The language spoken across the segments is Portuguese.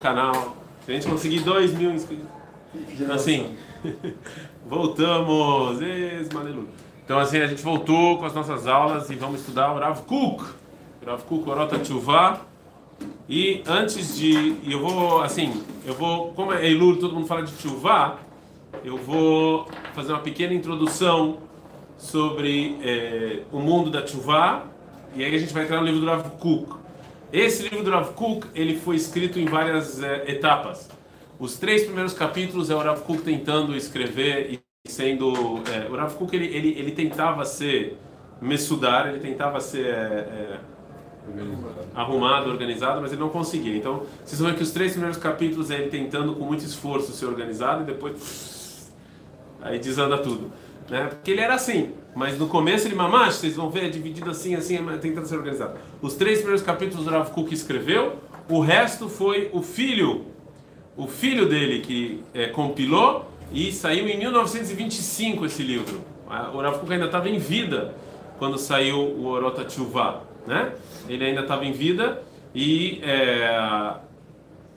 canal. Se a gente conseguir 2 mil inscritos. Assim, voltamos. Então, assim, a gente voltou com as nossas aulas e vamos estudar o Rav Kuk. Rav Kuk, Orota Tchuvá. E antes de. Eu vou, assim, eu vou. Como é Elul, todo mundo fala de Tchuvá, eu vou fazer uma pequena introdução sobre é, o mundo da Tchuvá. E aí a gente vai entrar no livro do Rav Kuk. Esse livro do Rav Kuk ele foi escrito em várias é, etapas. Os três primeiros capítulos é o Rav Kuk tentando escrever e sendo é, o Rav Kuk ele, ele, ele tentava ser messudar, ele tentava ser é, arrumado, organizado, mas ele não conseguia. Então, vocês vão ver que os três primeiros capítulos é ele tentando com muito esforço ser organizado e depois aí desanda tudo né? Porque ele era assim, mas no começo ele mamash, vocês vão ver, é dividido assim, assim, tentando ser organizado. Os três primeiros capítulos do Rav Kuk escreveu, o resto foi o filho, o filho dele que é, compilou e saiu em 1925 esse livro. O Rav Kuk ainda estava em vida quando saiu o Orota Tchuvá, né? Ele ainda estava em vida e é,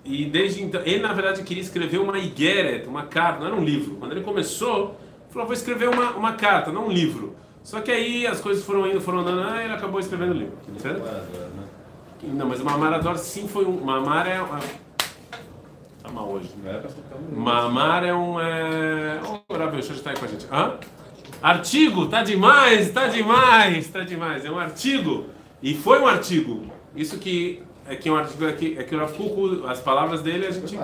e desde então ele na verdade queria escrever uma igeret, uma carta, não era um livro. Quando ele começou Falou, vou escrever uma, uma carta, não um livro. Só que aí as coisas foram indo, foram andando, ah, ele acabou escrevendo o livro. Certo? Não, mas o Mamarador sim foi um. Mamar é. Tá mal hoje. Mamar é um. É... Oh, Rabi, deixa eu estar aí com a gente. Hã? Artigo, tá demais, tá demais, tá demais. É um artigo. E foi um artigo. Isso que é que um artigo é que, é que o Rav as palavras dele a gente.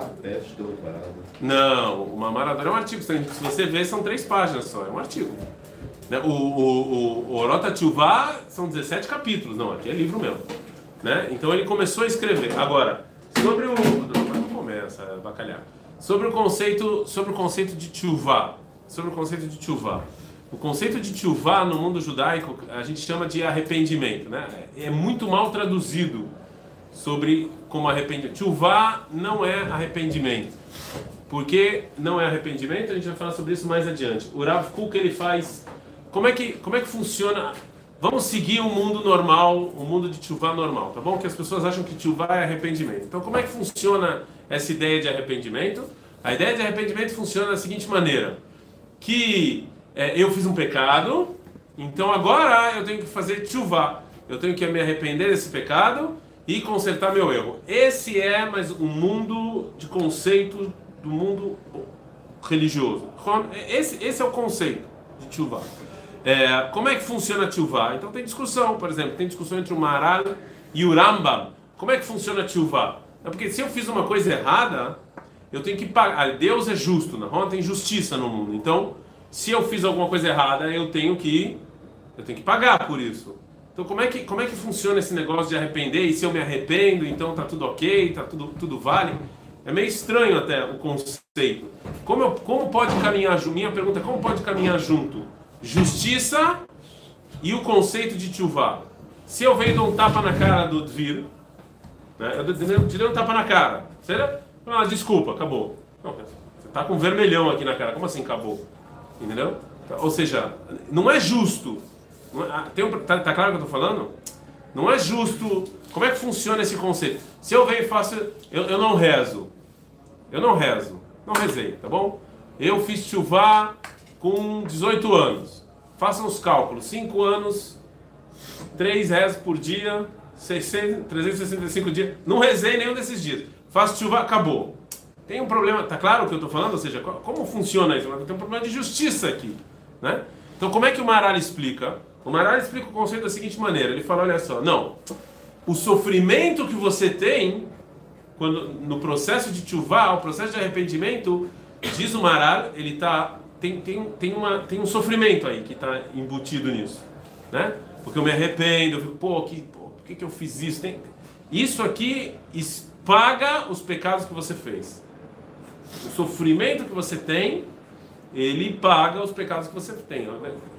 Não, uma maratona é um artigo. Se você ver, são três páginas só, é um artigo. Né, o, o, o, o Orota Tchuvá são 17 capítulos, não, aqui é livro mesmo. Né? Então ele começou a escrever. Agora, sobre o. Não, não começa a bacalhar. Sobre o conceito, sobre o conceito de Tchuvá. Sobre o conceito de Tchuvá. O conceito de Tchuvá no mundo judaico a gente chama de arrependimento. Né? É muito mal traduzido sobre como arrependimento. Chuvá não é arrependimento. Por que não é arrependimento? A gente vai falar sobre isso mais adiante. O Rav Kuk ele faz. Como é que, como é que funciona? Vamos seguir o um mundo normal, o um mundo de chuvá normal, tá bom? Que as pessoas acham que chuvá é arrependimento. Então, como é que funciona essa ideia de arrependimento? A ideia de arrependimento funciona da seguinte maneira: que é, eu fiz um pecado, então agora eu tenho que fazer chuvá. Eu tenho que me arrepender desse pecado e consertar meu erro. Esse é mais um mundo de conceito do mundo religioso. Esse, esse é o conceito de Tchuvah. É, como é que funciona a Tchuvah? Então tem discussão, por exemplo, tem discussão entre o Maral e o Rambam. Como é que funciona a Tchuvah? É porque se eu fiz uma coisa errada, eu tenho que pagar. Deus é justo, não tem justiça no mundo. Então, se eu fiz alguma coisa errada, eu tenho que eu tenho que pagar por isso. Então como é que como é que funciona esse negócio de arrepender e se eu me arrependo, então tá tudo ok, tá tudo tudo vale? É meio estranho até o conceito. Como eu, como pode caminhar junto? Minha pergunta é como pode caminhar junto justiça e o conceito de tchuvá? Se eu venho dar um tapa na cara do Dvir, né? Eu dei um tapa na cara, será? Ah, desculpa, acabou. Não, você tá com vermelhão aqui na cara. Como assim acabou? Entendeu? Ou seja, não é justo tem um, tá, tá claro o que eu estou falando? Não é justo. Como é que funciona esse conceito? Se eu venho e faço. Eu, eu não rezo. Eu não rezo. Não rezei, tá bom? Eu fiz chuvá com 18 anos. Façam os cálculos. 5 anos, 3 rezos por dia, 600, 365 dias. Não rezei nenhum desses dias. Faço chuva, acabou. Tem um problema, tá claro o que eu estou falando? Ou seja, como funciona isso? Tem um problema de justiça aqui. Né? Então, como é que o Maral explica? O Maral explica o conceito da seguinte maneira: ele fala, olha só, não, o sofrimento que você tem quando no processo de chuvá, o processo de arrependimento, diz o Maral, ele tá tem, tem, tem, uma, tem um sofrimento aí que está embutido nisso, né? Porque eu me arrependo, eu fico, pô, que, pô por que, que eu fiz isso? Tem, isso aqui paga os pecados que você fez. O sofrimento que você tem ele paga os pecados que você tem.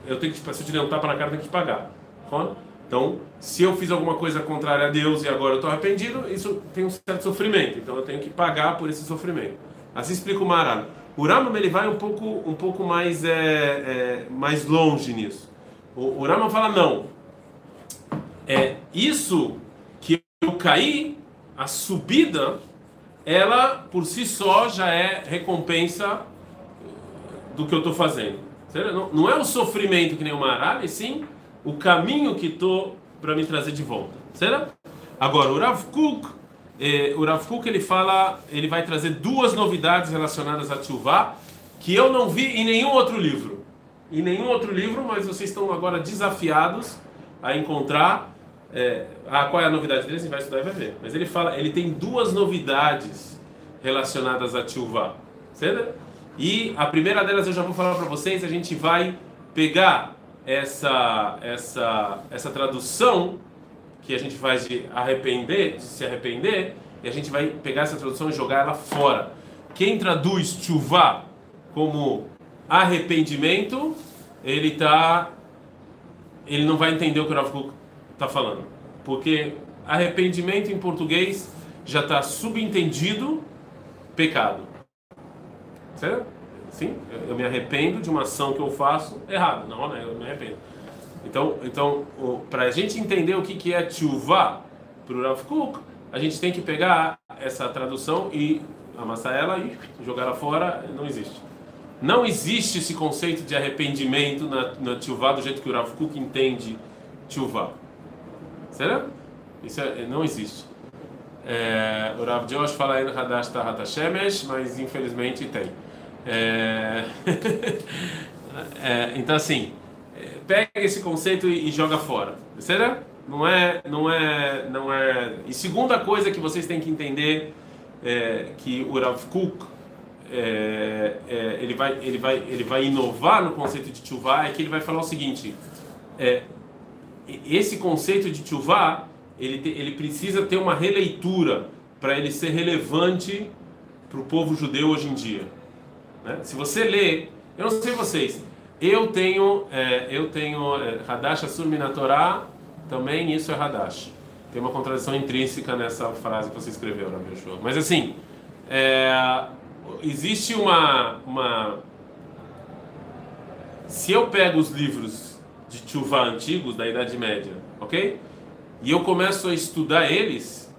Eu tenho que, se eu der um tapa na cara, eu tenho que pagar. Então, se eu fiz alguma coisa contrária a Deus e agora eu estou arrependido, isso tem um certo sofrimento. Então, eu tenho que pagar por esse sofrimento. Assim explica o Maran. O Rambam ele vai um pouco, um pouco mais, é, é, mais longe nisso. O, o fala não. É isso que eu caí, a subida ela por si só já é recompensa do que eu estou fazendo. Não, é o sofrimento que nem uma arara, e sim o caminho que estou para me trazer de volta. Certo? Agora, o Rav Kuk, eh, o Rav Kuk ele fala, ele vai trazer duas novidades relacionadas a Tchuvá que eu não vi em nenhum outro livro. Em nenhum outro livro, mas vocês estão agora desafiados a encontrar é, ah, qual é a novidade dele? Você vai estudar e vai ver. Mas ele fala, ele tem duas novidades relacionadas a Tchuvá. Certo? E a primeira delas eu já vou falar para vocês. A gente vai pegar essa, essa, essa tradução que a gente faz de arrepender, de se arrepender, e a gente vai pegar essa tradução e jogar ela fora. Quem traduz Tchuvá como arrependimento, ele tá ele não vai entender o que o Rav está falando. Porque arrependimento em português já está subentendido pecado. Certo? Sim, eu me arrependo de uma ação que eu faço errada. Não, né? Eu me arrependo. Então, então para a gente entender o que, que é tshuva para o Rav Kuk, a gente tem que pegar essa tradução e amassar ela e jogar ela fora. Não existe. Não existe esse conceito de arrependimento na, na tshuva do jeito que o Rav Kuk entende tshuva. Será? Isso é, não existe. É, o Rav Josh fala em Hadash Tahat mas infelizmente tem. É, é, então assim, pega esse conceito e, e joga fora. Será? Não é, não é, não é. E segunda coisa que vocês têm que entender é que o Rav Kuk é, é, ele vai, ele vai, ele vai inovar no conceito de Tchuvah é que ele vai falar o seguinte: é, esse conceito de Tchuvá, ele, te, ele precisa ter uma releitura para ele ser relevante para o povo judeu hoje em dia. Né? Se você lê, eu não sei vocês, eu tenho, é, eu tenho é, Hadash também isso é Hadash. Tem uma contradição intrínseca nessa frase que você escreveu, Rabi Yoshua. Mas assim, é, existe uma, uma... Se eu pego os livros de Tchuvá antigos da Idade Média, ok? E eu começo a estudar eles,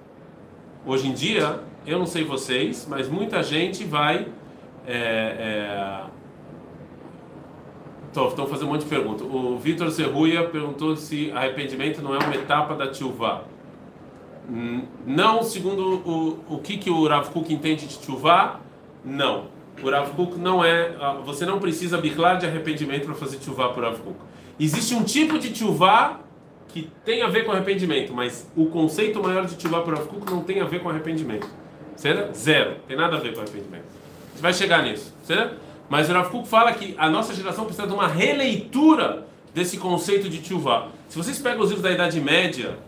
hoje em dia, eu não sei vocês, mas muita gente vai. É, é... Fazendo um monte de perguntas. O Vitor Serruia perguntou se arrependimento não é uma etapa da Tchuvá. Não, segundo o, o que, que o Rav Kuk entende de Tchuvá, não. O Rav Kuk não é. Você não precisa biclar de arrependimento para fazer Tchuvá o Rav Kuk. Existe um tipo de tchuvá que tem a ver com arrependimento, mas o conceito maior de tchuvá por Avkuk não tem a ver com arrependimento. Certo? Zero. Tem nada a ver com arrependimento. Vai chegar nisso. Certo? Mas o Rav fala que a nossa geração precisa de uma releitura desse conceito de tchuvá. Se vocês pegam os livros da Idade Média,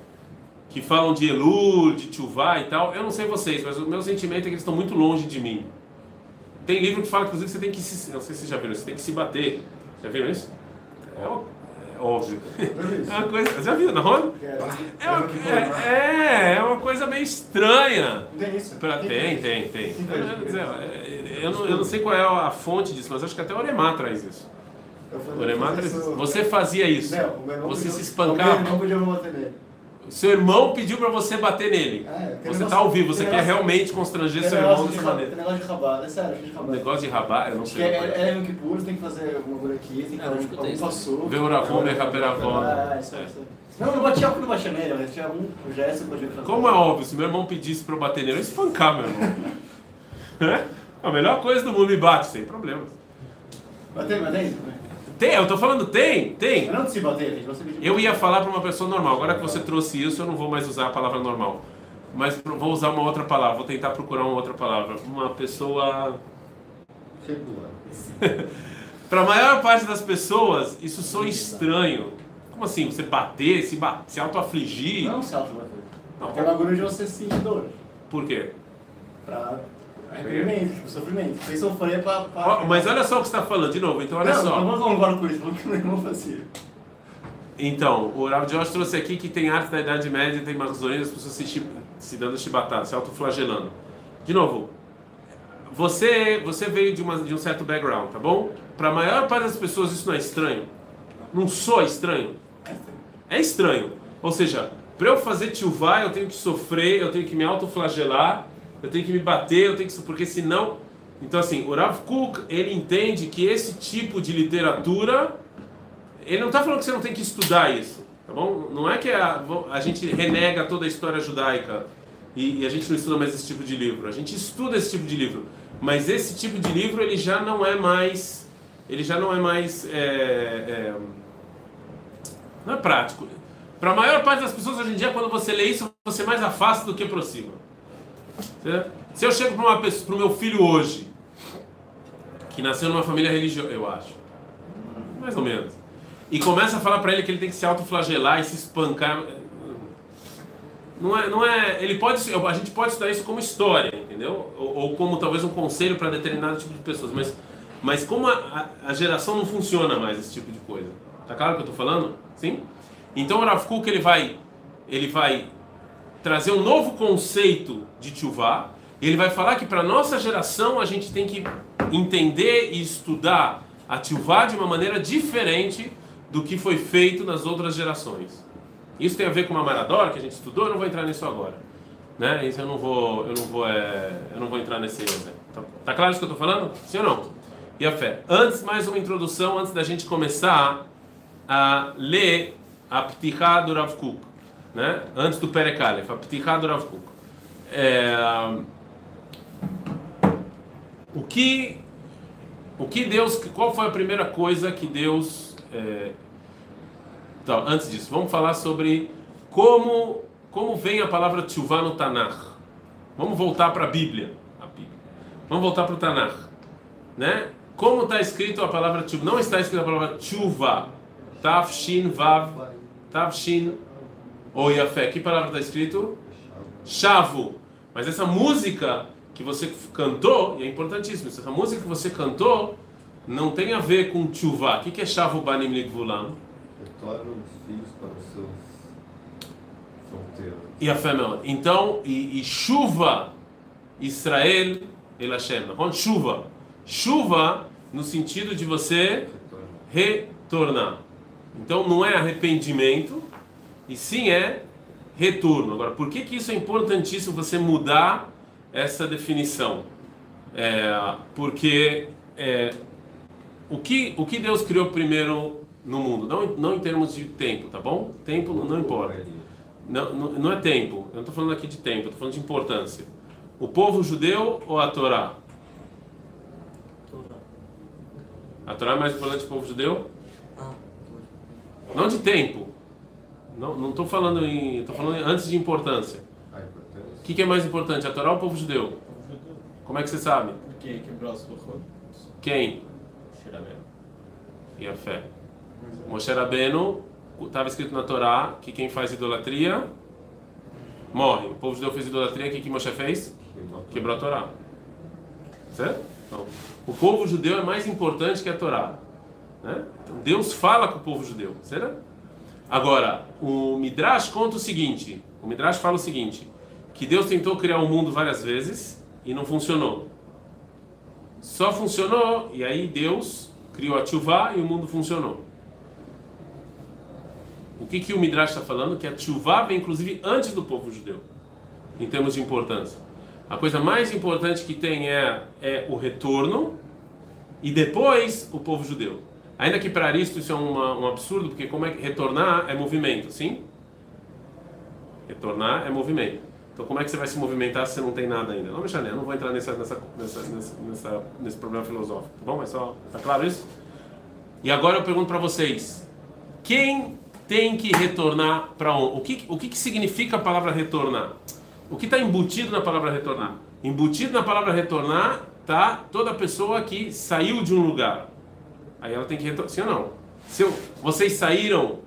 que falam de Elul, de tchuvá e tal, eu não sei vocês, mas o meu sentimento é que eles estão muito longe de mim. Tem livro que fala, inclusive, que você tem que se... Não sei se vocês já viram, você tem que se bater. Já viram isso? É óbvio. É uma coisa, já viu, não? É uma, é, é uma coisa meio estranha. Tem isso? Pra, tem, tem, tem. Eu não, eu não sei qual é a fonte disso, mas acho que até o Oremar traz isso. O Oremar traz isso. Você fazia isso. Você se espancava. Não podia me bater nele. Seu irmão pediu para você bater nele. É, você está ao vivo, você quer negócio, realmente constranger seu irmão dessa maneira. Tem negócio de rabar, é sério, de. Negócio de rabar, eu não sei. É, é, é que puro, tem que fazer alguma coisa aqui, tem que fazer um passou. Ver o Ravon, ver Caperavon. É, isso, isso. Não, não batia porque não batia nele, mas tinha um, gesto que podia fazer. Como é óbvio, se meu irmão pedisse para eu bater nele, eu ia espancar meu irmão. é? A melhor coisa do mundo me bate, sem problemas. Batei, batei. Tem, eu tô falando tem, tem. Eu não se bater, você Eu ia falar para uma pessoa normal. Agora que você trouxe isso, eu não vou mais usar a palavra normal. Mas vou usar uma outra palavra, vou tentar procurar uma outra palavra. Uma pessoa. para a maior parte das pessoas, isso soa estranho. Como assim? Você bater, se, bater, se auto-afligir? Não se auto-afligir. Aquela bagulho de você sentir dor. Por quê? Pra Arrependimento, tipo, sofrimento. Fez sofrer pra. pra... Oh, mas olha só o que você está falando, de novo, então olha não, só. Não, não concordo com isso, falando que meu irmão fazia. Então, o Rav Josh trouxe aqui que tem arte da Idade Média, tem Marzorina, as pessoas se, se dando chibatadas, se autoflagelando. De novo, você, você veio de, uma, de um certo background, tá bom? Para a maior parte das pessoas isso não é estranho. Não soa estranho. É estranho. Ou seja, para eu fazer tchuvá, eu tenho que sofrer, eu tenho que me autoflagelar eu tenho que me bater, eu tenho que porque senão, então assim, o Rav Kuk ele entende que esse tipo de literatura, ele não está falando que você não tem que estudar isso, tá bom? Não é que a, a gente renega toda a história judaica e, e a gente não estuda mais esse tipo de livro. A gente estuda esse tipo de livro, mas esse tipo de livro ele já não é mais, ele já não é mais, é, é, não é prático. Para a maior parte das pessoas hoje em dia, quando você lê isso, você mais afasta do que aproxima. Se eu chego para o meu filho hoje, que nasceu numa família religiosa, eu acho, mais ou menos, e começa a falar para ele que ele tem que se autoflagelar e se espancar, não é, não é, ele pode, a gente pode estudar isso como história, entendeu? Ou, ou como talvez um conselho para determinado tipo de pessoas, mas, mas como a, a, geração não funciona mais esse tipo de coisa, tá claro o que eu estou falando? Sim? Então o Rav Kuk, ele vai, ele vai trazer um novo conceito de Tchuvá, ele vai falar que para nossa geração a gente tem que entender e estudar a Tchuvá de uma maneira diferente do que foi feito nas outras gerações. Isso tem a ver com uma Maradora que a gente estudou, eu não vou entrar nisso agora. Né? Isso eu não vou, eu não vou, é, eu não vou entrar nesse. Tá, tá claro isso que eu estou falando? Sim ou não? E a fé. Antes, mais uma introdução, antes da gente começar a ler a Ptichá do Rav Kuk, né? Antes do Perekalef, a Ptichá do Rav Kuk. É, o que, o que Deus, qual foi a primeira coisa que Deus é, então, antes disso, vamos falar sobre como, como vem a palavra tshuva no Tanakh. Vamos voltar para a Bíblia. Vamos voltar para o Tanakh. Né? Como está escrito a palavra tshuva? Não está escrito a palavra tshuva. Tafshin vav. Tafshin oyafé. Que palavra está escrito? Shavu. Mas essa música que você cantou, e é importantíssimo, essa música que você cantou não tem a ver com tshuva. O que é Shavu banim ligvulam? torna os filhos para os seus solteiros. E a fé não. Então, e, e chuva, Israel, El Hashem. Não? Chuva. Chuva no sentido de você retornar. Então, não é arrependimento, e sim é retorno. Agora, por que, que isso é importantíssimo você mudar essa definição? É, porque é, o, que, o que Deus criou primeiro no mundo, não, não em termos de tempo, tá bom? Tempo não importa. Não, não, não é tempo, eu não estou falando aqui de tempo, estou falando de importância. O povo judeu ou a Torá? A Torá é mais importante que o povo judeu? Não de tempo. Não estou falando em. Estou falando antes de importância. O que, que, é mais importante, a Torá ou o povo judeu? Como é que você sabe? Quem quebrou as Quem? E a fé. Moshe Rabbeinu, estava escrito na Torá que quem faz idolatria morre. O povo judeu fez idolatria, o que, que Moshe fez? Quebrou a Torá. Certo? Então, o povo judeu é mais importante que a Torá. Né? Então, Deus fala com o povo judeu. Certo? Agora, o Midrash conta o seguinte: o Midrash fala o seguinte, que Deus tentou criar o um mundo várias vezes e não funcionou. Só funcionou, e aí Deus criou a Tchuvá e o mundo funcionou. O que, que o Midrash está falando? Que a Tchuvá vem inclusive antes do povo judeu, em termos de importância. A coisa mais importante que tem é, é o retorno e depois o povo judeu. Ainda que para Aristo isso é uma, um absurdo, porque como é que retornar é movimento, sim? Retornar é movimento. Então como é que você vai se movimentar se você não tem nada ainda? Não, Michele, eu não vou entrar nessa, nessa, nessa, nessa, nesse problema filosófico, tá bom? Mas só, tá claro isso? E agora eu pergunto para vocês, quem tem que retornar para onde? O que, o que, que significa a palavra retornar? O que está embutido na palavra retornar? Embutido na palavra retornar tá toda pessoa que saiu de um lugar. Aí ela tem que retornar. Sim ou não? Se eu, vocês saíram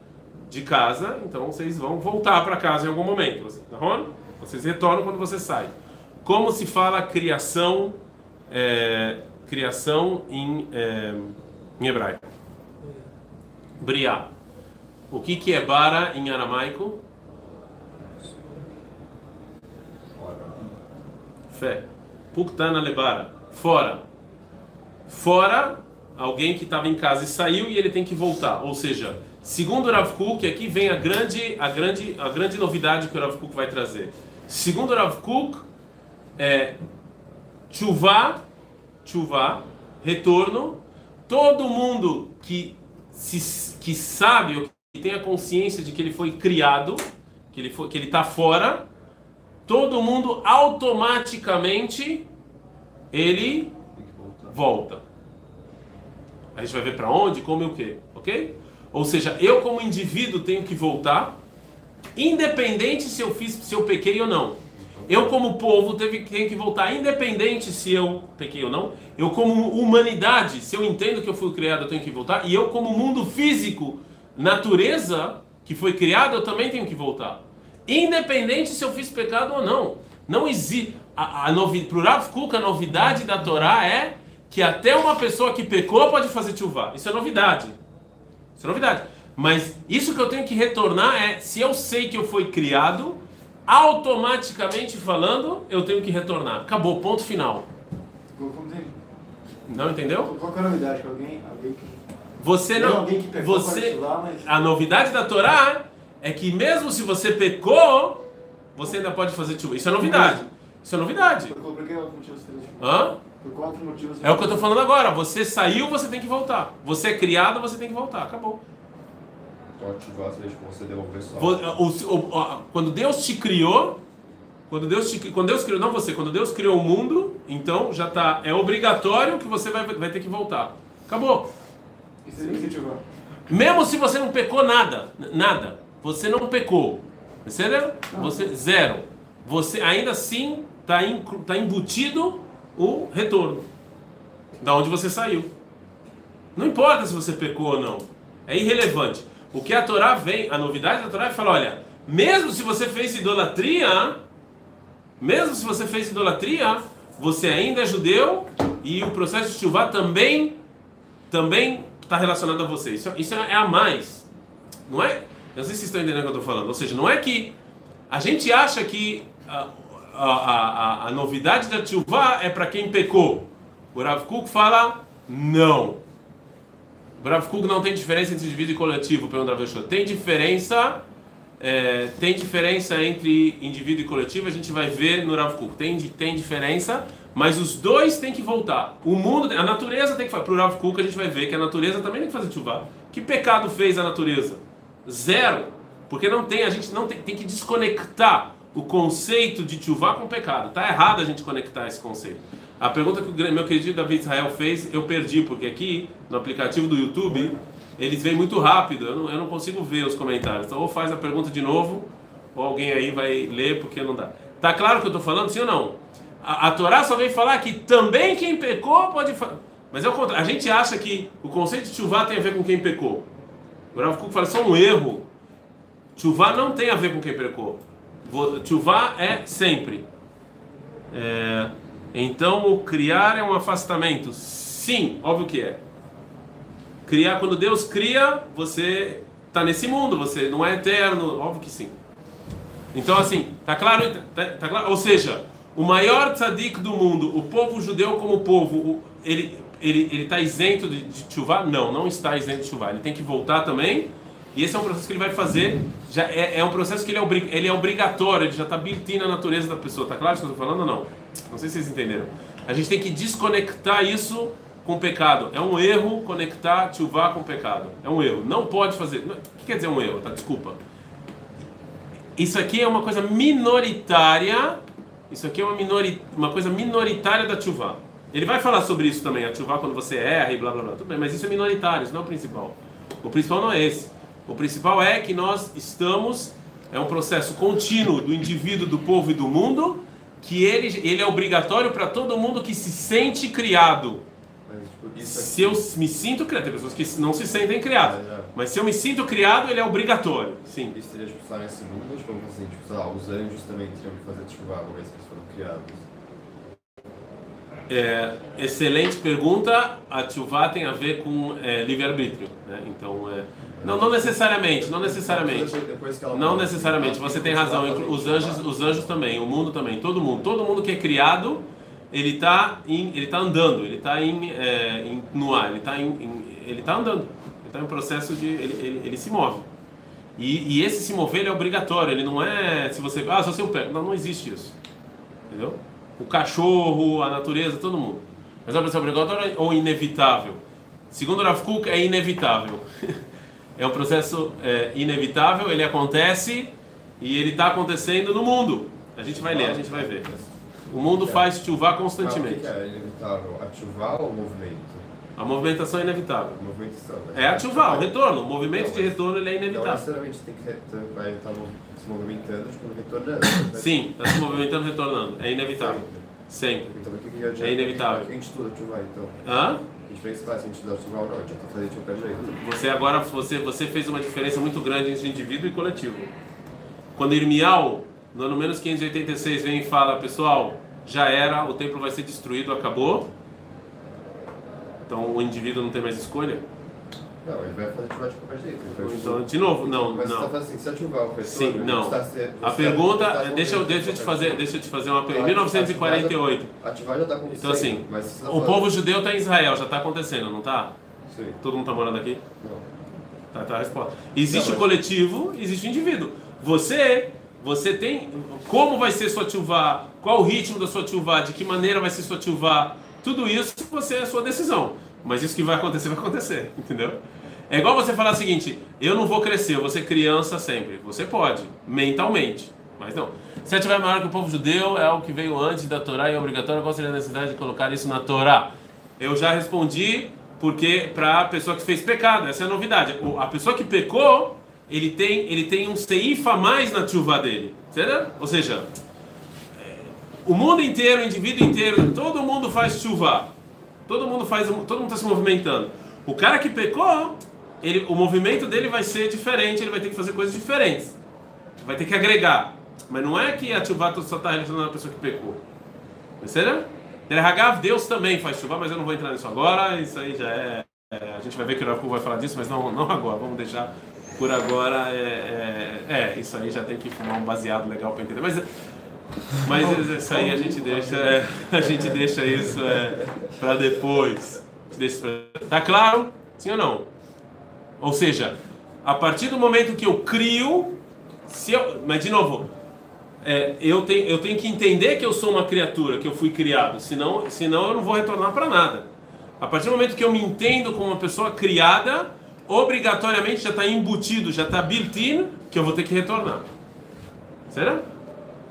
de casa, então vocês vão voltar para casa em algum momento. Tá bom? Vocês retornam quando você sai. Como se fala criação, é, criação em, é, em hebraico? Briá. O que, que é bara em aramaico? Fé. Puktana lebara. Fora. Fora, alguém que estava em casa e saiu e ele tem que voltar. Ou seja, segundo o Rav Kuk, aqui vem a grande, a grande, a grande novidade que o Rav Kuk vai trazer. Segundo o Rav Kuk, é chuva, chuva, retorno. Todo mundo que se, que sabe ou que tem a consciência de que ele foi criado, que ele foi, que ele está fora, todo mundo automaticamente ele volta. A gente vai ver para onde, como e o que, ok? Ou seja, eu como indivíduo tenho que voltar, independente se eu fiz, se eu pequei ou não. Eu como povo teve, tenho que voltar, independente se eu pequei ou não. Eu como humanidade, se eu entendo que eu fui criado, eu tenho que voltar. E eu como mundo físico, natureza que foi criado, eu também tenho que voltar. Independente se eu fiz pecado ou não. Não existe. A, a novi, pro Rav a novidade da Torá é que até uma pessoa que pecou pode fazer chuva. Isso é novidade. Isso é novidade. Mas isso que eu tenho que retornar é, se eu sei que eu fui criado, automaticamente falando, eu tenho que retornar. Acabou, ponto final. Não entendeu? Qual é a novidade? Alguém, alguém que... Você não. alguém que pecou Você, particular, mas- a novidade da Torá é que mesmo se você pecou, você ainda pode fazer chuva. Isso é novidade. Isso é novidade. Por, que motivo você? Hã? Por qual outro motivo você É o que eu tô falando agora. Você saiu, você tem que voltar. Você é criado, você tem que voltar. Acabou. Quando Deus te criou, quando Deus te, quando Deus criou, não você, quando Deus criou o mundo, então já tá, é obrigatório que você vai, vai ter que voltar. Acabou. Mesmo se você não pecou nada, nada, você não pecou, entendeu? Você zero. Você ainda assim tá, inclu- tá embutido o retorno da onde você saiu. Não importa se você pecou ou não, é irrelevante. O que a Torá vem, a novidade da Torá é falar, olha, mesmo se você fez idolatria, mesmo se você fez idolatria, você ainda é judeu e o processo de chuvá também também está relacionado a você. Isso, isso é a mais. Não é? Eu não sei se vocês estão entendendo o que eu estou falando. Ou seja, não é que a gente acha que a, a, a, a novidade da Tchuvá é para quem pecou. O Rav Kuk fala não. O Rav Kuk não tem diferença entre indivíduo e coletivo, pergunta Rav Yoshua. Tem diferença, é, tem diferença entre indivíduo e coletivo, a gente vai ver no Rav Kuk. Tem, tem diferença, mas os dois têm que voltar. O mundo, a natureza tem que fazer. Para o Rav Kuk a gente vai ver que a natureza também tem que fazer Tchuvá. Que pecado fez a natureza? Zero. Porque não tem, a gente não tem, tem que desconectar o conceito de Tchuvá com pecado. Tá errado a gente conectar esse conceito. A pergunta que o meu querido David Israel fez, eu perdi, porque aqui no aplicativo do YouTube eles vêm muito rápido, eu não, eu não consigo ver os comentários. Então, ou faz a pergunta de novo, ou alguém aí vai ler, porque não dá. Tá claro que eu estou falando, sim ou não? A, a Torá só vem falar que também quem pecou pode. Mas é o contrário. A gente acha que o conceito de chuvá tem a ver com quem pecou. O Rav Kuk fala, isso é um erro. Chuvá não tem a ver com quem pecou. Chuvá é sempre. É, então, o criar é um afastamento. Sim, óbvio que é. Criar, quando Deus cria, você está nesse mundo, você não é eterno, óbvio que sim. Então, assim, tá claro, tá, tá claro? Ou seja, o maior tzadik do mundo, o povo judeu como povo, ele ele está isento de, de? Não, não está isento de chuvá. Ele tem que voltar também. E esse é um processo que ele vai fazer. Já é, é um processo que ele é, obri- ele é obrigatório. Ele já está built na natureza da pessoa. Tá claro o que eu estou falando ou não? Não sei se vocês entenderam. A gente tem que desconectar isso com o pecado. É um erro conectar chuvá com o pecado. É um erro. Não pode fazer. O que quer dizer um erro? Tá? Desculpa. Isso aqui é uma coisa minoritária. Isso aqui é uma, minori, uma coisa minoritária da Tchuvá. Ele vai falar sobre isso também, a Tchuvá quando você erra e blá blá blá. Tudo bem, mas isso é minoritário, isso não é o principal. O principal não é esse. O principal é que nós estamos, é um processo contínuo do indivíduo, do povo e do mundo, que ele, ele é obrigatório para todo mundo que se sente criado. Mas, tipo, Se eu me sinto criado, tem pessoas que não se sentem criadas, É, é. mas se eu me sinto criado, ele é obrigatório. Sim. isso seria tipo, só nesse mundo, tipo, assim, tipo, lá, os anjos também teriam que fazer chuva uma vez que eles foram criados. É, excelente pergunta. A Tchuvá tem a ver com é, livre-arbítrio. Né? Então, é, não, não necessariamente, não necessariamente. Não necessariamente, você tem razão. Os anjos, os anjos também, o mundo também, todo mundo. Todo mundo que é criado, ele está ele tá andando, ele está em, é, em, no ar, ele está ele tá andando. Ele está em processo de. Ele, ele, ele se move. E, e esse se mover ele é obrigatório, ele não é se você. Ah, só se eu pego. Não, não existe isso. Entendeu? O cachorro, a natureza, todo mundo. Mas é uma obrigatório ou inevitável? Segundo Rav Kuk, é inevitável. é um processo é, inevitável, ele acontece e ele está acontecendo no mundo. A gente vai ler, a gente vai ver. O mundo faz chuva constantemente. Mas o que é inevitável? Ativar ou o movimento? A movimentação é inevitável. Movimentação. né? É ativar, o retorno. O movimento de retorno ele é Não inevitável. necessariamente tem que vai estar mo- se movimentando, tipo, retornando. né? Sim, está se movimentando, retornando. É inevitável. Sempre. Então, por que que adianta? É inevitável. A gente estuda ativar, então. Hã? A gente fazendo de qualquer jeito. Você agora você, você fez uma diferença muito grande entre indivíduo e coletivo. Quando Irmial, no ano menos 586, vem e fala, pessoal, já era, o templo vai ser destruído, acabou. Então o indivíduo não tem mais escolha. Não, ele vai fazer ativar de qualquer jeito. Então, de novo, não, Mas você não. está fazendo assim, se ativar o retorno, Sim, não. está se- A você pergunta, está deixa eu, deixa eu te fazer, deixa eu te fazer uma pergunta. Claro, 1948. Ativar já está acontecendo. Então assim, mas você tá o povo judeu está em Israel, já está acontecendo, não está? Sim. Todo mundo está morando aqui? Não. Tá, tá a resposta. Existe Não, o mas- coletivo, existe o indivíduo. Você, você tem como vai ser sua tchuvá, qual o ritmo da sua tchuvá, de que maneira vai ser sua tchuvá, tudo isso você é a sua decisão. Mas isso que vai acontecer, vai acontecer, entendeu? É igual você falar o seguinte, eu não vou crescer, eu vou ser criança sempre. Você pode, mentalmente, mas não. Se tiver maior que o povo judeu, é o que veio antes da Torá e é obrigatório, qual seria a necessidade de colocar isso na Torá? Eu já respondi porque para a pessoa que fez pecado, essa é a novidade. A pessoa que pecou, ele tem, ele tem um seifa mais na chuva dele, certo? Ou seja, é, o mundo inteiro, o indivíduo inteiro, todo mundo faz chuva. Todo mundo faz, todo mundo está se movimentando. O cara que pecou, ele, o movimento dele vai ser diferente, ele vai ter que fazer coisas diferentes. Vai ter que agregar. Mas não é que a chuva só está relacionada à pessoa que pecou. Perceberam? Terhagav, Deus também faz chuva, mas eu não vou entrar nisso agora. Isso aí já é. é, a gente vai ver que o Rafu vai falar disso, mas não, não agora. Vamos deixar por agora. É, é, é, isso aí já tem que fumar um baseado legal para entender. Mas, mas isso aí a gente deixa, é, a gente deixa isso é, para depois. Deixa pra- Tá claro? Sim ou não? Ou seja, a partir do momento que eu crio, se eu, mas de novo, é, eu, tenho, eu tenho que entender que eu sou uma criatura, que eu fui criado, senão, senão eu não vou retornar para nada. A partir do momento que eu me entendo como uma pessoa criada, obrigatoriamente já está embutido, já está built-in, que eu vou ter que retornar. Será?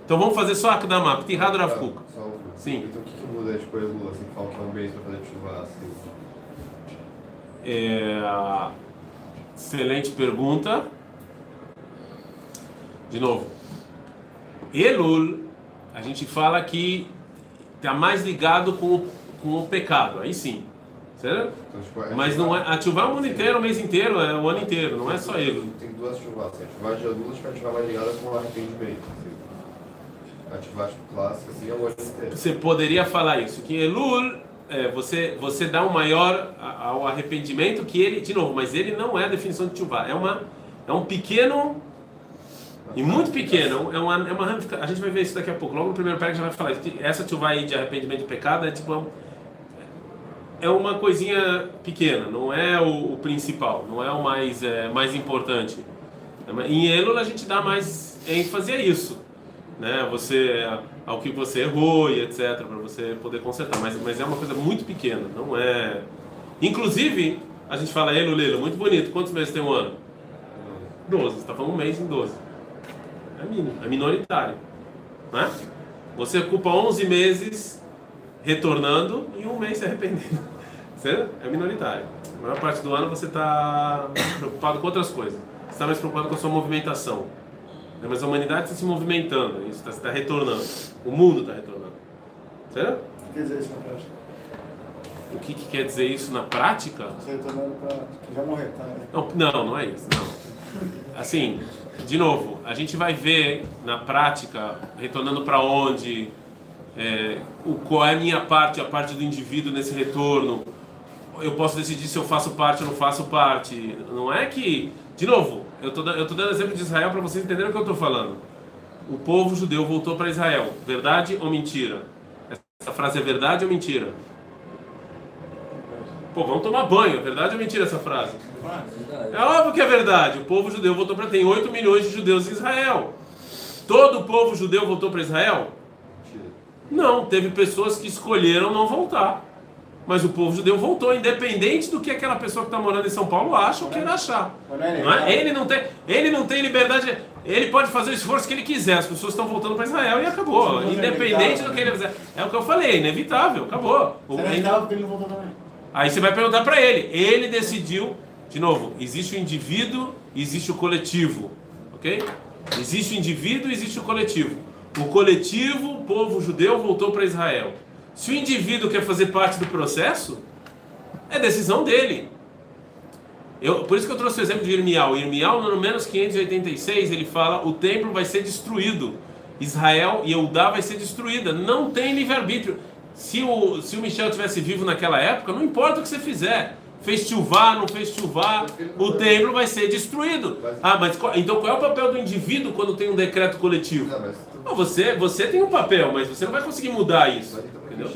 Então vamos fazer só Akdama, Ptirado Rav Kuk. Sim. Então o que, que muda de coisa, Lula, assim, falta um mês para fazer chuva assim? É, excelente pergunta. De novo. Elul, a gente fala que está mais ligado com, o- com o pecado, aí sim. Certo? Então, tipo, é Mas não é. Ativar o mundo inteiro, o mês inteiro, é o ano inteiro, não é só Elul. Tem duas chuvas, assim, ativar de adulto e ativar mais ligada com o arrependimento. Assim. Ativar tipo, clássico, assim, é o ano inteiro. Você poderia falar isso, que Elul, é, você, você dá um maior ao arrependimento que ele, de novo, mas ele não é a definição de Tchuvá, é, uma, é um pequeno E muito pequeno, é uma, é uma A gente vai ver isso daqui a pouco. Logo no primeiro pé já vai falar. Essa chuva aí de arrependimento de pecado é tipo. uma- É uma coisinha pequena, não é o, o principal, não é o mais, é, mais importante. É Em Elul a gente dá mais ênfase a isso, né? Você, ao que você errou e etc, para você poder consertar. Mas, mas é uma coisa muito pequena, não é. Inclusive, a gente fala Elul, Elul, muito bonito. Quantos meses tem um ano? 12. Você está falando um mês em 12. É mínimo, é minoritário. Né? Você ocupa 11 meses retornando e um mês se arrependendo. É minoritário. A maior parte do ano você está preocupado com outras coisas. Você está mais preocupado com a sua movimentação. Né? Mas a humanidade está se movimentando, isso está está retornando. O mundo está retornando. Certo? O que quer dizer isso na prática? O que, que quer dizer isso na prática? Você retornando pra já morrer, tá? Não, não, não é isso. Não. Assim, de novo, a gente vai ver na prática, retornando para onde, é, o, qual é a minha parte, a parte do indivíduo nesse retorno. Eu posso decidir se eu faço parte ou não faço parte. Não é que, de novo, eu da- eu tô dando exemplo de Israel para vocês entenderem o que eu estou falando. O povo judeu voltou para Israel. Verdade ou mentira? Essa frase é verdade ou mentira? Pô, vamos tomar banho. Verdade ou mentira essa frase? É óbvio que é verdade. O povo judeu voltou para. Tem 8 milhões de judeus em Israel. Todo o povo judeu voltou para Israel? Não, teve pessoas que escolheram não voltar. Mas o povo judeu voltou, independente do que aquela pessoa que está morando em São Paulo acha ou queira achar. Não é? Ele, não tem, ele não tem liberdade. Ele pode fazer o esforço que ele quiser. As pessoas estão voltando para Israel e acabou. Independente do que ele fizer. É o que eu falei, é inevitável, acabou. O. Aí você vai perguntar para ele. Ele decidiu, de novo, existe o indivíduo, existe o coletivo, ok? Existe o indivíduo, existe o coletivo. O coletivo, o povo judeu voltou para Israel. Se o indivíduo quer fazer parte do processo, é decisão dele. Eu, por isso que eu trouxe o exemplo de Irmial. Irmial, no menos 586, ele fala: o templo vai ser destruído. Israel e Eudá vai ser destruída. Não tem livre-arbítrio. Se o, se o Michel tivesse vivo naquela época, não importa o que você fizer. Fez chuvar, não fez chuvar, o templo vai ser destruído. Ah, mas então qual é o papel do indivíduo quando tem um decreto coletivo? Não, você, você tem um papel, mas você não vai conseguir mudar isso. Entendeu?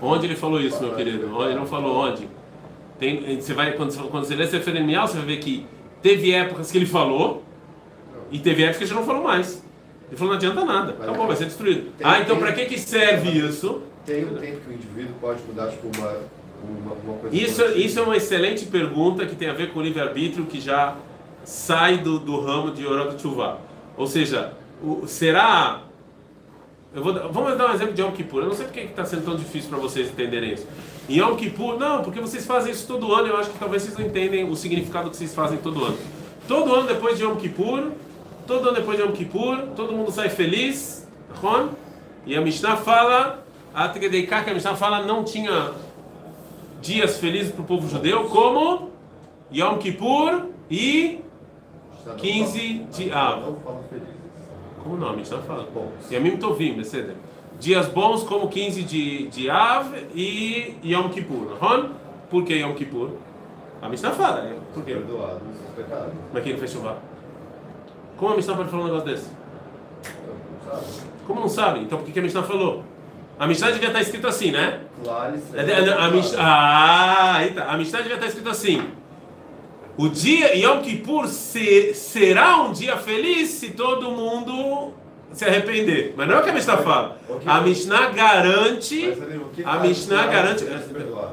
Onde ele falou isso, meu querido? Ele não falou onde. Tem, você vai, quando, quando você lê Seferenial, você vai ver que teve épocas que ele falou e teve épocas que ele não falou mais. Ele falou, não adianta nada, acabou, vai ser destruído. ah, então para que, que serve isso? Tem um tempo que o indivíduo pode mudar, tipo, uma, uma, uma. Isso, isso é uma excelente pergunta que tem a ver com o livre-arbítrio que já sai do, do ramo de Orot Tshuva. Ou seja, o, será. Eu vou, vamos dar um exemplo de Yom Kippur. Eu não sei porque está sendo tão difícil para vocês entenderem isso. Em Yom Kippur, não, porque vocês fazem isso todo ano. Eu acho que talvez vocês não entendem o significado que vocês fazem todo ano. Todo ano depois de Yom Kippur, todo ano depois de Yom Kippur, todo mundo sai feliz, e a Mishnah fala, a que a Mishnah fala, não tinha dias felizes para o povo judeu, como Yom Kippur e 15 de Av. Como não? A Mishnah fala. Yamim Tovim, Beseder. Dias bons como 15 de, de Av e Yom Kippur. Ron? Por que Yom Kippur? A Mishnah fala. É, por quê? Mas quem não fez chuva? Como a Mishnah pode falar um negócio desse? Como não sabe? Então por que a Mishnah falou? A Mishnah devia estar escrito assim, né? Claro, a, a, Mishnah, ah, eita, a Mishnah devia estar escrito assim. O dia Yom Kippur se, será um dia feliz se todo mundo se arrepender. Mas não é o que a Mishnah fala. A Mishnah garante. A Mishnah garante.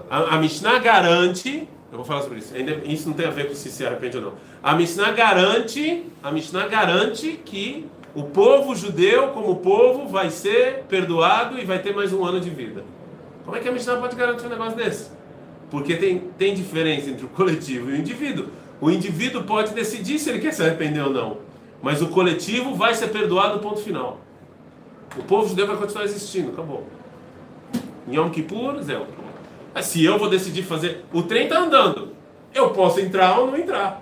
A, a Mishnah garante. Eu vou falar sobre isso. Isso não tem a ver com se se arrepende ou não. A Mishnah garante. A Mishnah garante que o povo judeu, como povo, vai ser perdoado e vai ter mais um ano de vida. Como é que a Mishnah pode garantir um negócio desse? Porque tem, tem diferença entre o coletivo e o indivíduo. O indivíduo pode decidir se ele quer se arrepender ou não. Mas o coletivo vai ser perdoado, ponto final. O povo judeu vai continuar existindo, acabou. Yom Kippur, Zé. Mas se eu vou decidir fazer. O trem está andando. Eu posso entrar ou não entrar.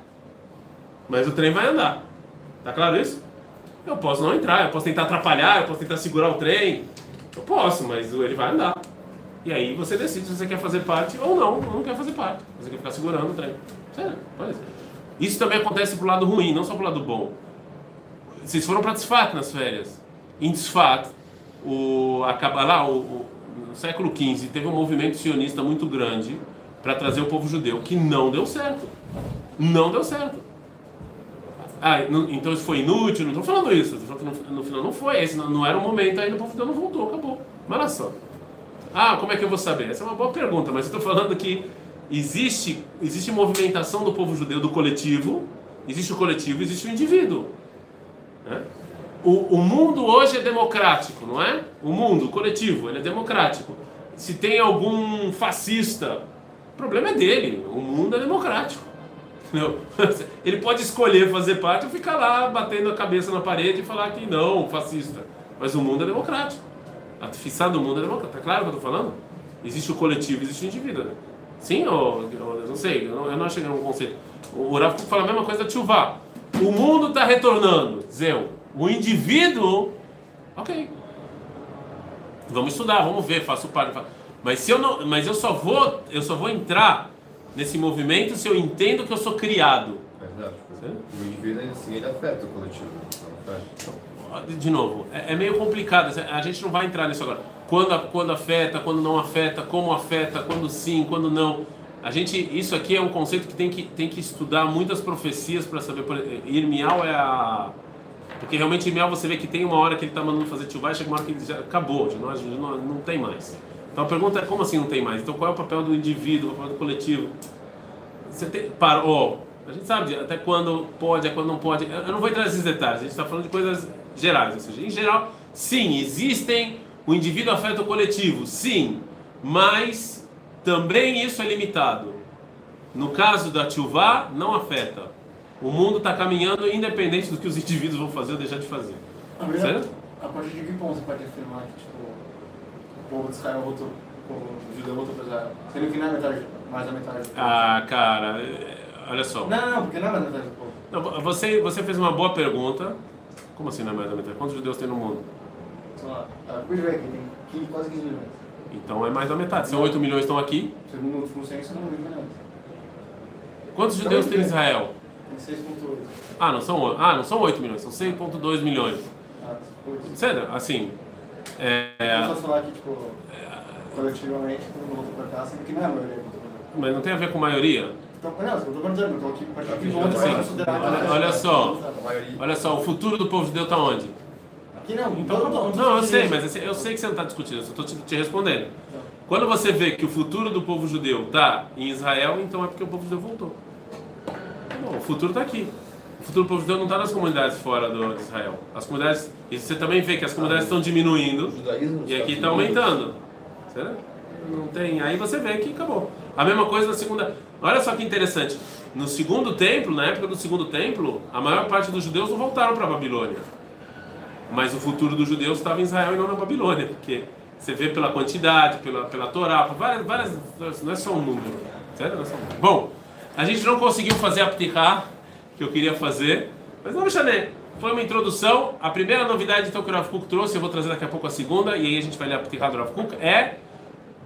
Mas o trem vai andar. Tá claro isso? Eu posso não entrar, eu posso tentar atrapalhar, eu posso tentar segurar o trem. Eu posso, mas ele vai andar. E aí você decide se você quer fazer parte ou não, ou não quer fazer parte. Você quer ficar segurando o trem. Sério, pode ser. Isso também acontece pro lado ruim, não só pro lado bom. Vocês foram para Tzfat nas férias. Em Tzfat, o, lá, o, o, no século XV, teve um movimento sionista muito grande para trazer o povo judeu, que não deu certo. Não deu certo. Ah, então isso foi inútil, não estou falando isso, estou falando que no, no, final não foi, esse não, não era o momento, aí o povo não voltou, acabou. Mas olha só. Ah, como é que eu vou saber? Essa é uma boa pergunta, mas estou falando que existe, existe movimentação do povo judeu do coletivo, existe o coletivo, existe o indivíduo. Né? O, o mundo hoje é democrático, não é? O mundo, o coletivo, ele é democrático. Se tem algum fascista, o problema é dele, o mundo é democrático. Não. Ele pode escolher fazer parte ou ficar lá batendo a cabeça na parede e falar que não, fascista. Mas o mundo é democrático. A fissão do mundo é democrática. Tá claro o que eu estou falando? Existe o coletivo, existe o indivíduo. Né? Sim ou, não sei, eu não, eu não achei nenhum conceito. O Rav fala a mesma coisa da Tchuvá. O mundo está retornando, Zeu. O indivíduo, ok. Vamos estudar, vamos ver, faço parte. Mas se eu não, mas eu só vou, eu só vou entrar nesse movimento se eu entendo que eu sou criado. Verdade. O indivíduo assim, ele afeta o coletivo. De novo, é, é, meio complicado. A gente não vai entrar nisso agora. Quando, quando afeta, quando não afeta, como afeta, quando sim, quando não. A gente, isso aqui é um conceito que tem que, tem que estudar muitas profecias para saber. Irmial é a Porque realmente em Miel você vê que tem uma hora que ele está mandando fazer tchuvá e chega uma hora que ele já acabou, já não, já não, não tem mais. Então a pergunta é como assim não tem mais? Então qual é o papel do indivíduo, o papel do coletivo? Você tem, para, oh, a gente sabe até quando pode, até quando não pode. Eu não vou entrar nesses detalhes, a gente está falando de coisas gerais. Ou seja, em geral, sim, existem, o indivíduo afeta o coletivo, sim, mas também isso é limitado. No caso da Tchuvá, não afeta. O mundo está caminhando independente do que os indivíduos vão fazer ou deixar de fazer. Certo? A partir de que ponto você pode afirmar que tipo, povo de Israel voltou, o judeu voltou para Israel? Sendo que não é metade, mais da metade do povo. Ah, cara, é, olha só. Não, não, porque não é mais da metade do povo. Não, Você, você fez uma boa pergunta. Como assim na média da metade? Quantos judeus tem no mundo? Sei lá, Vega tem 15, quase 15 milhões. Então é mais da metade. São 8 milhões estão aqui. Segundo o último censo, não é milhões. Quantos judeus tem em Israel? Tem 6.8. Ah, não são, ah, não são 8 milhões, são 6,2 milhões. Ah, 8. Sério, assim. É, Eu posso falar que, tipo, coletivamente, todo mundo voltou para cá, sendo que não é a maioria que voltou para cá. mas não tem a ver com maioria. Então, não, eu tô dizendo, aqui, a partir de que ponto Sim. você vai considerar que Olha, olha só, olha só, o futuro do povo judeu está onde? Aqui não, Então, tá bom. todo- não, eu sei, mas assim, eu sei que você não está discutindo, eu só estou te, te respondendo. Quando você vê que o futuro do povo judeu está em Israel, então é porque o povo judeu voltou. Não, o futuro está aqui. O futuro do povo judeu não está nas comunidades fora do, de Israel. As comunidades, e você também vê que as comunidades estão diminuindo e aqui está aumentando. Não tem. Aí você vê que acabou. A mesma coisa na segunda. Olha só que interessante. No segundo templo, na época do segundo templo, a maior parte dos judeus não voltaram para a Babilônia. Mas o futuro dos judeus estava em Israel e não na Babilônia, porque você vê pela quantidade, pela, pela Torá, por várias, várias. Não é só um número. Certo? Não é só um número. Bom, a gente não conseguiu fazer a Ptihá que eu queria fazer, mas não me Foi uma introdução. A primeira novidade então, que o Rav Kuk trouxe, eu vou trazer daqui a pouco a segunda, e aí a gente vai ler a Ptihá do Rav Kuk, é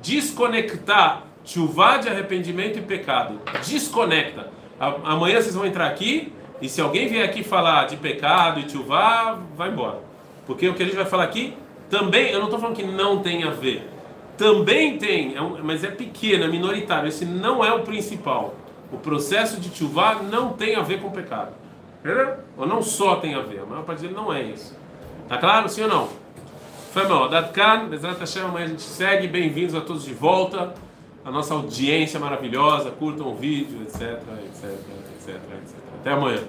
desconectar chuva de arrependimento e pecado. Desconecta. Amanhã vocês vão entrar aqui e se alguém vier aqui falar de pecado e chuva, vai embora. Porque o que a gente vai falar aqui também, eu não estou falando que não tem a ver. Também tem, é mas é pequeno, é minoritário. Esse não é o principal. O processo de chuva não tem a ver com pecado. Ou não só tem a ver, a maior parte dele não é isso. Tá claro? Sim ou não? Foi mal. Datkan, Bezrat Hashem, amanhã a gente segue. Bem-vindos a todos de volta. A nossa audiência maravilhosa. Curtam o vídeo, etc, etc, etc, etc. Até amanhã.